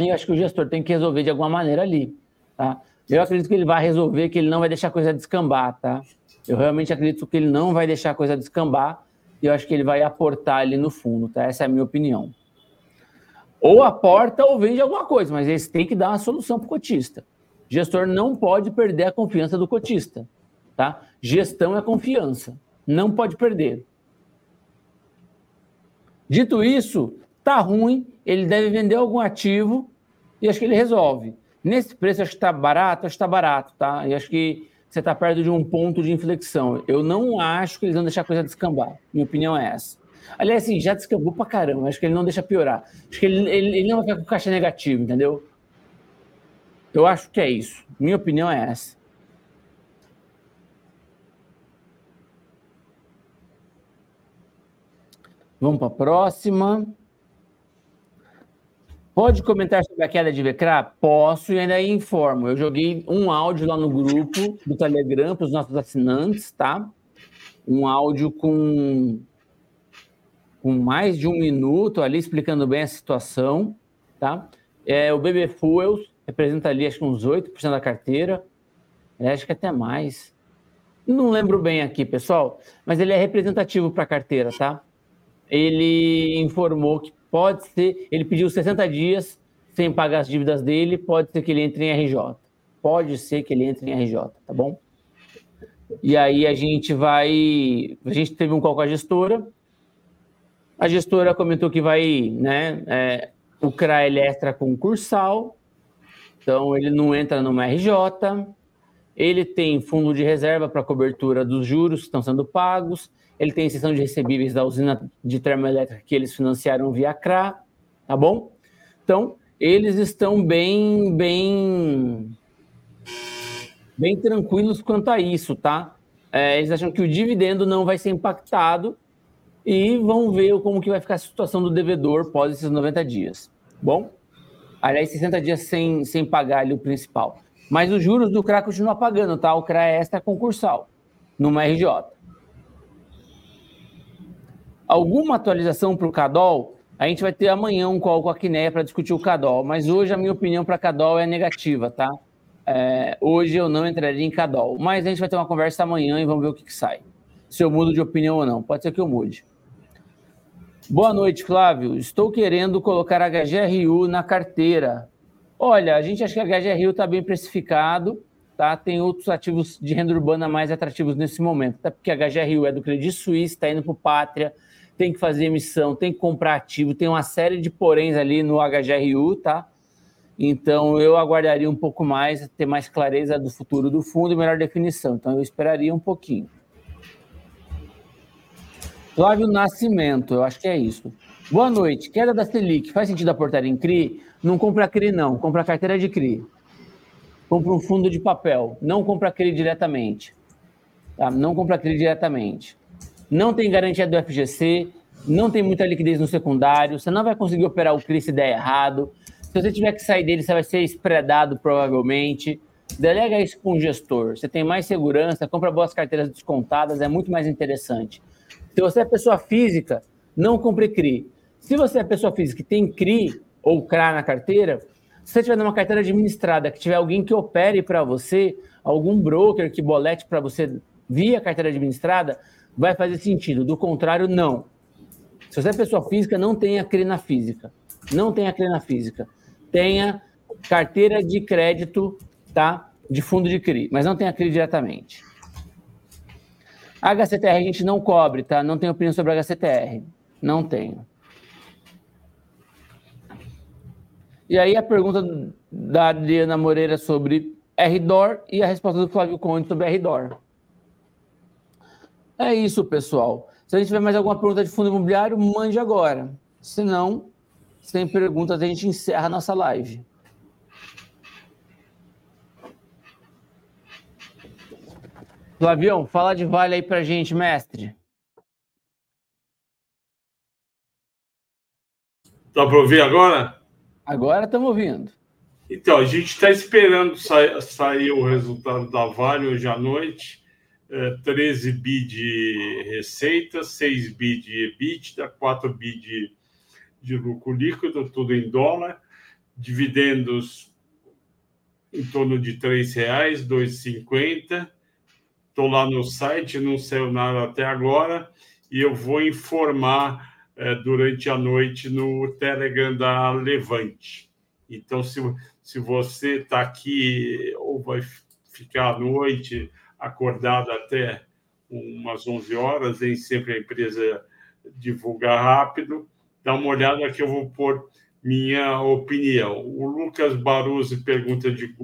[SPEAKER 3] e acho que o gestor tem que resolver de alguma maneira ali, tá? Eu acredito que ele vai resolver, que ele não vai deixar a coisa descambar, tá? Eu realmente acredito que ele não vai deixar a coisa descambar e eu acho que ele vai aportar ali no fundo, tá? Essa é a minha opinião. Ou aporta ou vende alguma coisa, mas eles têm que dar uma solução para o cotista. Gestor não pode perder a confiança do cotista. Tá? Gestão é confiança, não pode perder. Dito isso, tá ruim, ele deve vender algum ativo e acho que ele resolve. Nesse preço, acho que está barato, acho que está barato, tá? E acho que você está perto de um ponto de inflexão. Eu não acho que eles vão deixar a coisa descambar. Minha opinião é essa. Aliás, assim, já descambou pra caramba. Acho que ele não deixa piorar. Acho que ele, ele, ele não vai ficar com caixa negativo, entendeu? Eu acho que é isso. Minha opinião é essa. Vamos para a próxima. Pode comentar sobre a queda de Vecra? Posso e ainda informo. Eu joguei um áudio lá no grupo do Telegram para os nossos assinantes, tá? Um áudio com, com mais de um minuto ali explicando bem a situação, tá? É, o BB Fuels representa ali acho que uns 8% da carteira, é, acho que até mais. Não lembro bem aqui, pessoal, mas ele é representativo para a carteira, tá? Ele informou que pode ser, ele pediu 60 dias sem pagar as dívidas dele, pode ser que ele entre em RJ. Pode ser que ele entre em RJ, tá bom? E aí a gente vai, a gente teve um call com a gestora. A gestora comentou que vai, né, é, CRA ele é extra concursal, então ele não entra numa RJ, ele tem fundo de reserva para cobertura dos juros que estão sendo pagos. Ele tem exceção de recebíveis da usina de termoelétrica que eles financiaram via CRA, tá bom? Então, eles estão bem, bem, bem tranquilos quanto a isso, tá? É, eles acham que o dividendo não vai ser impactado e vão ver como que vai ficar a situação do devedor pós esses 90 dias. Bom, aliás, 60 dias sem, sem pagar ali o principal. Mas os juros do CRA continua pagando, tá? O CRA é extra concursal, numa RJ. Alguma atualização para o CADOL? A gente vai ter amanhã um call com a Quineia para discutir o CADOL, mas hoje a minha opinião para CADOL é negativa, tá? É, hoje eu não entraria em CADOL, mas a gente vai ter uma conversa amanhã e vamos ver o que, que sai. Se eu mudo de opinião ou não. Pode ser que eu mude. Boa noite, Flávio. Estou querendo colocar HGRU na carteira. Olha, a gente acha que a HGRU está bem precificado, tá? Tem outros ativos de renda urbana mais atrativos nesse momento, até porque a HGRU é do Credit Suisse, está indo para o Pátria, tem que fazer emissão, tem que comprar ativo, tem uma série de poréns ali no HGRU, tá? Então eu aguardaria um pouco mais, ter mais clareza do futuro do fundo e melhor definição. Então eu esperaria um pouquinho. Flávio Nascimento, eu acho que é isso. Boa noite. Queda da Selic, faz sentido aportar em CRI? Não compra CRI, não. Compra carteira de CRI. Compra um fundo de papel. Não compra CRI diretamente. Tá? Não compra CRI diretamente. Não tem garantia do FGC. Não tem muita liquidez no secundário. Você não vai conseguir operar o CRI se der errado. Se você tiver que sair dele, você vai ser espredado provavelmente. Delega isso com um gestor. Você tem mais segurança, compra boas carteiras descontadas, é muito mais interessante. Se você é pessoa física, não compre CRI. Se você é pessoa física e tem CRI ou CRA na carteira, se você tiver numa carteira administrada, que tiver alguém que opere para você, algum broker que bolete para você via carteira administrada, vai fazer sentido. Do contrário, não. Se você é pessoa física, não tenha CRI na física. Não tenha CRI na física. Tenha carteira de crédito, tá? De fundo de CRI, mas não tenha CRI diretamente. HCTR a gente não cobre, tá? Não tenho opinião sobre HCTR. Não tenho. E aí a pergunta da Adriana Moreira sobre RDOR e a resposta do Flávio Conde sobre RDOR. É isso, pessoal. Se a gente tiver mais alguma pergunta de fundo imobiliário, mande agora. Se não, sem perguntas, a gente encerra a nossa live. Flavião, fala de Vale aí pra gente, mestre.
[SPEAKER 1] Dá para ouvir agora?
[SPEAKER 3] Agora estamos ouvindo.
[SPEAKER 1] Então, a gente está esperando sair, sair, o resultado da Vale hoje à noite. É, 13 bi de receita, 6 bi de EBITDA, 4 bi de, de lucro líquido, tudo em dólar. Dividendos em torno de R$ reais, 2,50. Estou lá no site, não saiu nada até agora, e eu vou informar é, durante a noite no Telegram da Levante. Então, se, se você está aqui ou vai ficar à noite acordado até umas 11 horas, nem sempre a empresa divulga rápido, dá uma olhada que eu vou pôr minha opinião. O Lucas Baruzzi pergunta de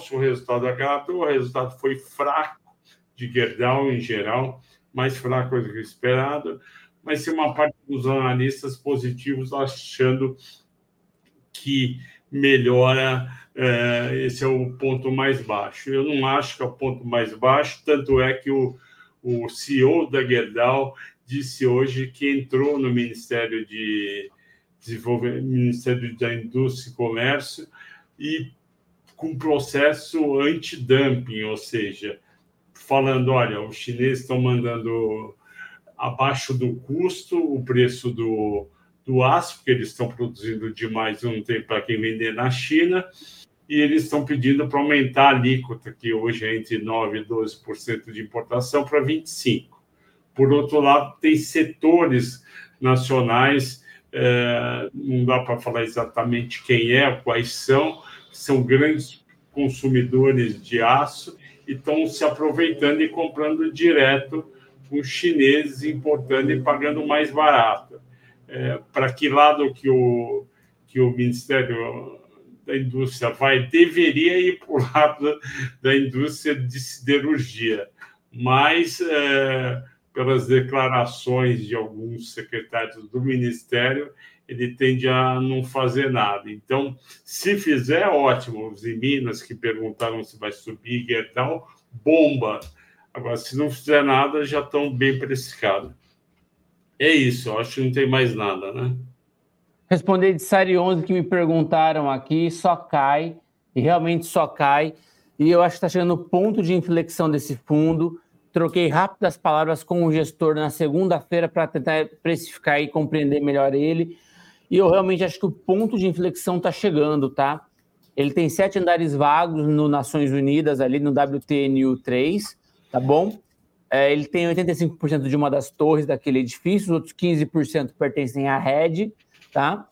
[SPEAKER 1] se o resultado agradou, o resultado foi fraco de Gerdau em geral, mais fraco do que esperado mas tem uma parte dos analistas positivos achando que melhora, é, esse é o ponto mais baixo. Eu não acho que é o ponto mais baixo, tanto é que o, o CEO da Gerdau disse hoje que entrou no Ministério de, Desenvolvimento, Ministério da Indústria e Comércio, e com processo anti-dumping, ou seja, falando, olha, os chineses estão mandando abaixo do custo o preço do, do aço, porque eles estão produzindo demais, não tem para quem vender na China, e eles estão pedindo para aumentar a alíquota, que hoje é entre 9% e 12% de importação, para 25%. Por outro lado, tem setores nacionais, é, não dá para falar exatamente quem é, quais são, são grandes consumidores de aço estão se aproveitando e comprando direto com chineses, importando e pagando mais barato. É, para que lado que o, que o Ministério da Indústria vai? Deveria ir para o lado da indústria de siderurgia, mas é, pelas declarações de alguns secretários do Ministério, ele tende a não fazer nada. Então, se fizer, ótimo. Os em Minas que perguntaram se vai subir e tal, bomba. Agora, se não fizer nada, já estão bem precificados. É isso, acho que não tem mais nada, né?
[SPEAKER 3] Responder de série 11 que me perguntaram aqui, só cai, e realmente só cai. E eu acho que está chegando o ponto de inflexão desse fundo. Troquei rápidas palavras com o gestor na segunda-feira para tentar precificar e compreender melhor ele. E eu realmente acho que o ponto de inflexão está chegando, tá? Ele tem sete andares vagos no Nações Unidas, ali no WTNU 3, tá bom? É, ele tem 85% de uma das torres daquele edifício, os outros 15% pertencem à rede, tá?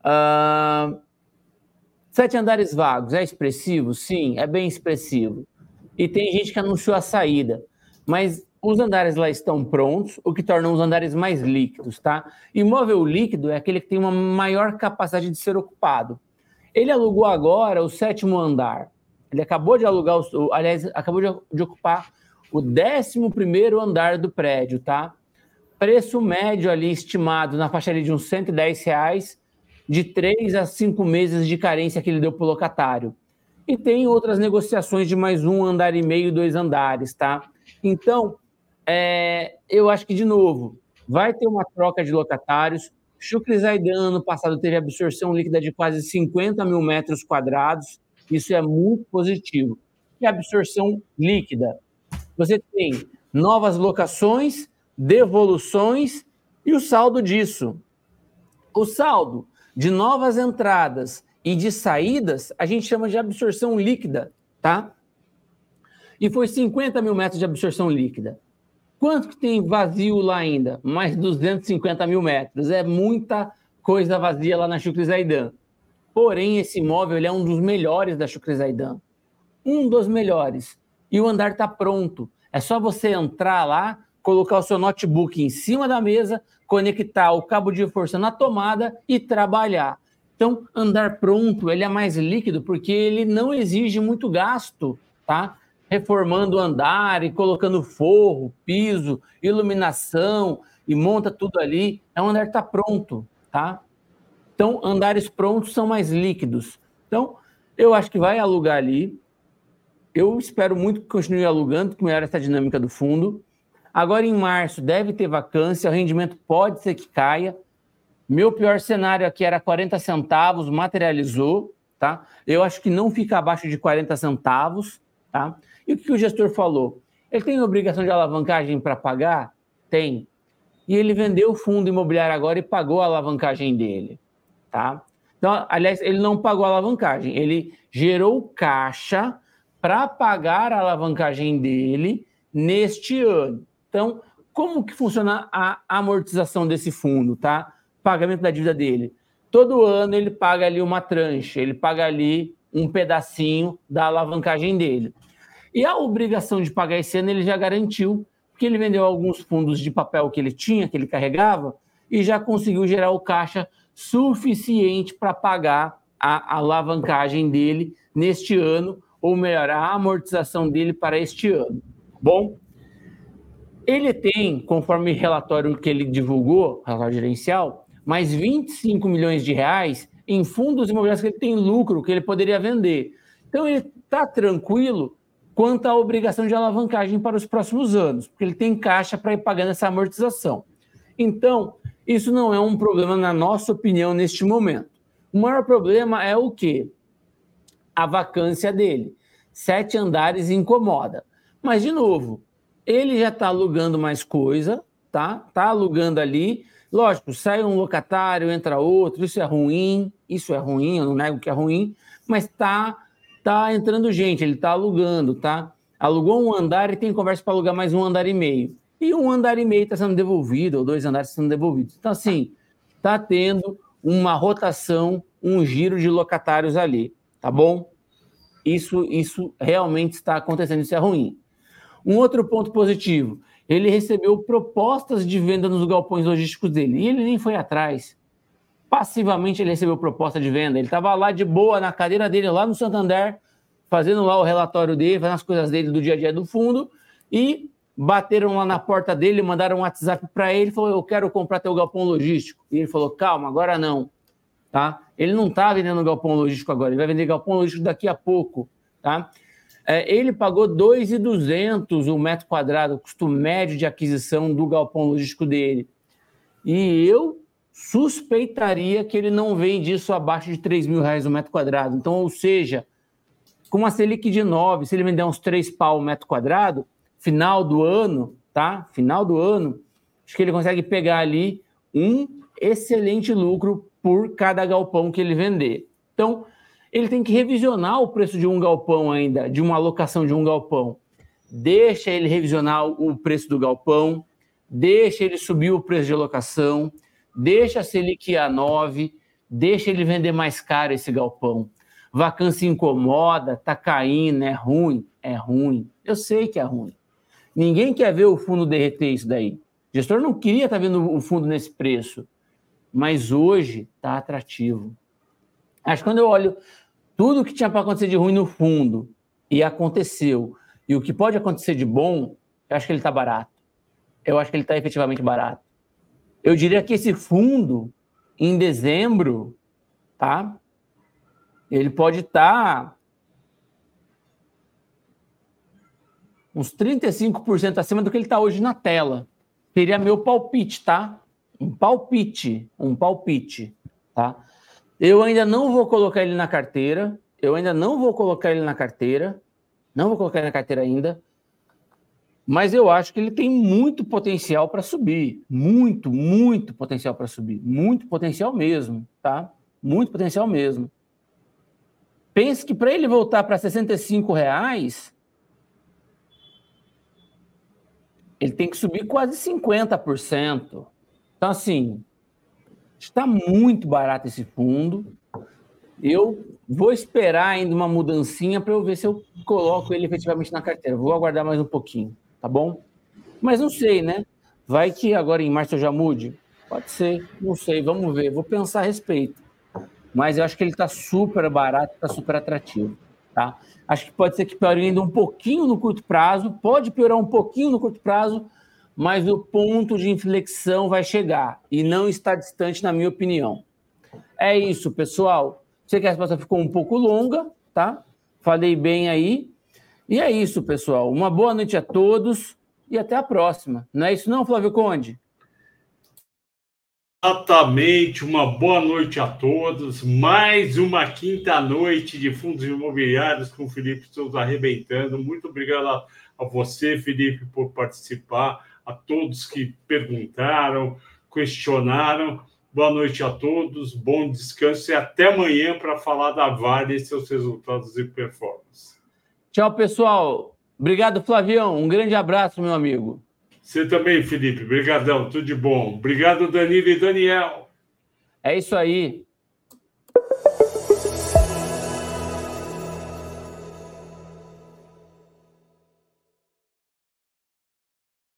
[SPEAKER 3] Uh, sete andares vagos, é expressivo? Sim, é bem expressivo. E tem gente que anunciou a saída, mas os andares lá estão prontos, o que torna os andares mais líquidos, tá? Imóvel líquido é aquele que tem uma maior capacidade de ser ocupado. Ele alugou agora o sétimo andar. Ele acabou de alugar, o, aliás, acabou de, de ocupar o décimo primeiro andar do prédio, tá? Preço médio ali estimado na faixa ali de uns 110 reais, de três a cinco meses de carência que ele deu para o locatário. E tem outras negociações de mais um andar e meio, dois andares, tá? Então, é, eu acho que, de novo, vai ter uma troca de locatários. Chucre Zaidan, ano passado, teve absorção líquida de quase 50 mil metros quadrados. Isso é muito positivo. E absorção líquida. Você tem novas locações, devoluções e o saldo disso. O saldo de novas entradas e de saídas, a gente chama de absorção líquida, tá? E foi 50 mil metros de absorção líquida. Quanto que tem vazio lá ainda? Mais 250 mil metros. É muita coisa vazia lá na Chucrizaidan. Porém, esse imóvel é um dos melhores da Chucrizaidan. Um dos melhores. E o andar está pronto. É só você entrar lá, colocar o seu notebook em cima da mesa, conectar o cabo de força na tomada e trabalhar. Então, andar pronto, ele é mais líquido porque ele não exige muito gasto, tá? Reformando o andar e colocando forro, piso, iluminação e monta tudo ali, é um andar que está pronto, tá? Então, andares prontos são mais líquidos. Então, eu acho que vai alugar ali. Eu espero muito que continue alugando, que melhore essa dinâmica do fundo. Agora, em março, deve ter vacância, o rendimento pode ser que caia. Meu pior cenário aqui era 40 centavos, materializou, tá? Eu acho que não fica abaixo de 40 centavos, tá? E o que o gestor falou? Ele tem obrigação de alavancagem para pagar? Tem. E ele vendeu o fundo imobiliário agora e pagou a alavancagem dele, tá? Então, aliás, ele não pagou a alavancagem, ele gerou caixa para pagar a alavancagem dele neste ano. Então, como que funciona a amortização desse fundo, tá? Pagamento da dívida dele. Todo ano ele paga ali uma tranche, ele paga ali um pedacinho da alavancagem dele. E a obrigação de pagar esse ano ele já garantiu, porque ele vendeu alguns fundos de papel que ele tinha, que ele carregava, e já conseguiu gerar o caixa suficiente para pagar a alavancagem dele neste ano, ou melhor, a amortização dele para este ano. Bom, ele tem, conforme relatório que ele divulgou, relatório gerencial, mais 25 milhões de reais em fundos imobiliários que ele tem lucro, que ele poderia vender. Então ele está tranquilo quanto à obrigação de alavancagem para os próximos anos, porque ele tem caixa para ir pagando essa amortização. Então, Isso não é um problema, na nossa opinião, neste momento. O maior problema é o quê? A vacância dele. Sete andares incomoda. Mas, de novo, ele já está alugando mais coisa, tá? Está alugando ali. Lógico, sai um locatário, entra outro, isso é ruim, isso é ruim, eu não nego que é ruim, mas está tá entrando gente, ele está alugando, tá? Alugou um andar e tem conversa para alugar mais um andar e meio. E um andar e meio está sendo devolvido, ou dois andares sendo devolvidos. Então, assim, está tendo uma rotação, um giro de locatários ali, tá bom? Isso, isso realmente está acontecendo, isso é ruim. Um outro ponto positivo, ele recebeu propostas de venda nos galpões logísticos dele, e ele nem foi atrás. Passivamente ele recebeu proposta de venda, ele estava lá de boa na cadeira dele, lá no Santander, fazendo lá o relatório dele, fazendo as coisas dele do dia a dia do fundo, e bateram lá na porta dele, mandaram um WhatsApp para ele, falou: "Eu quero comprar teu galpão logístico". E ele falou: "Calma, agora não". Tá? Ele não está vendendo galpão logístico agora, ele vai vender galpão logístico daqui a pouco, tá? É, ele pagou 2,200 o metro quadrado, o custo médio de aquisição do galpão logístico dele. E eu suspeitaria que ele não vende isso abaixo de 3 mil reais o metro quadrado. Então, ou seja, com uma Selic de 9, se ele vender uns 3 pau o metro quadrado, final do ano, tá? Final do ano, acho que ele consegue pegar ali um excelente lucro por cada galpão que ele vender. Então, ele tem que revisionar o preço de um galpão ainda, de uma alocação de um galpão. Deixa ele revisionar o preço do galpão, deixa ele subir o preço de alocação, deixa a Selic a 9, deixa ele vender mais caro esse galpão. Vacância incomoda, tá caindo, é ruim, é ruim. Eu sei que é ruim. Ninguém quer ver o fundo derreter isso daí. O gestor não queria estar tá vendo o fundo nesse preço, mas hoje está atrativo. Acho que quando eu olho tudo que tinha para acontecer de ruim no fundo e aconteceu, e o que pode acontecer de bom, eu acho que ele está barato. Eu acho que ele está efetivamente barato. Eu diria que esse fundo, em dezembro, tá? Ele pode estar tá uns 35% acima do que ele está hoje na tela. Seria meu palpite, tá? Um palpite, um palpite, tá? Eu ainda não vou colocar ele na carteira, eu ainda não vou colocar ele na carteira, não vou colocar ele na carteira ainda, mas eu acho que ele tem muito potencial para subir, muito, muito potencial para subir, muito potencial mesmo, tá? Muito potencial mesmo. Pense que para ele voltar para 65 reais, ele tem que subir quase 50%. Então, assim, está muito barato esse fundo. Eu vou esperar ainda uma mudancinha para eu ver se eu coloco ele efetivamente na carteira. Vou aguardar mais um pouquinho, tá bom? Mas não sei, né? Vai que agora em março eu já mude? Pode ser, não sei, vamos ver. Vou pensar a respeito. Mas eu acho que ele está super barato, está super atrativo, tá? Acho que pode ser que piore ainda um pouquinho no curto prazo, pode piorar um pouquinho no curto prazo, mas o ponto de inflexão vai chegar e não está distante, na minha opinião. É isso, pessoal. Sei que a resposta ficou um pouco longa, tá? Falei bem aí. E é isso, pessoal. Uma boa noite a todos e até a próxima. Não é isso, não, Flávio Conde?
[SPEAKER 1] Exatamente, uma boa noite a todos. Mais uma quinta noite de fundos imobiliários com o Felipe Souza arrebentando. Muito obrigado a, a você, Felipe, por participar, a todos que perguntaram, questionaram. Boa noite a todos, bom descanso e até amanhã para falar da Vale e seus resultados e performance.
[SPEAKER 3] Tchau, pessoal. Obrigado, Flavião. Um grande abraço, meu amigo.
[SPEAKER 1] Você também, Felipe. Obrigadão, tudo de bom. Obrigado, Danilo e Daniel.
[SPEAKER 3] É isso aí.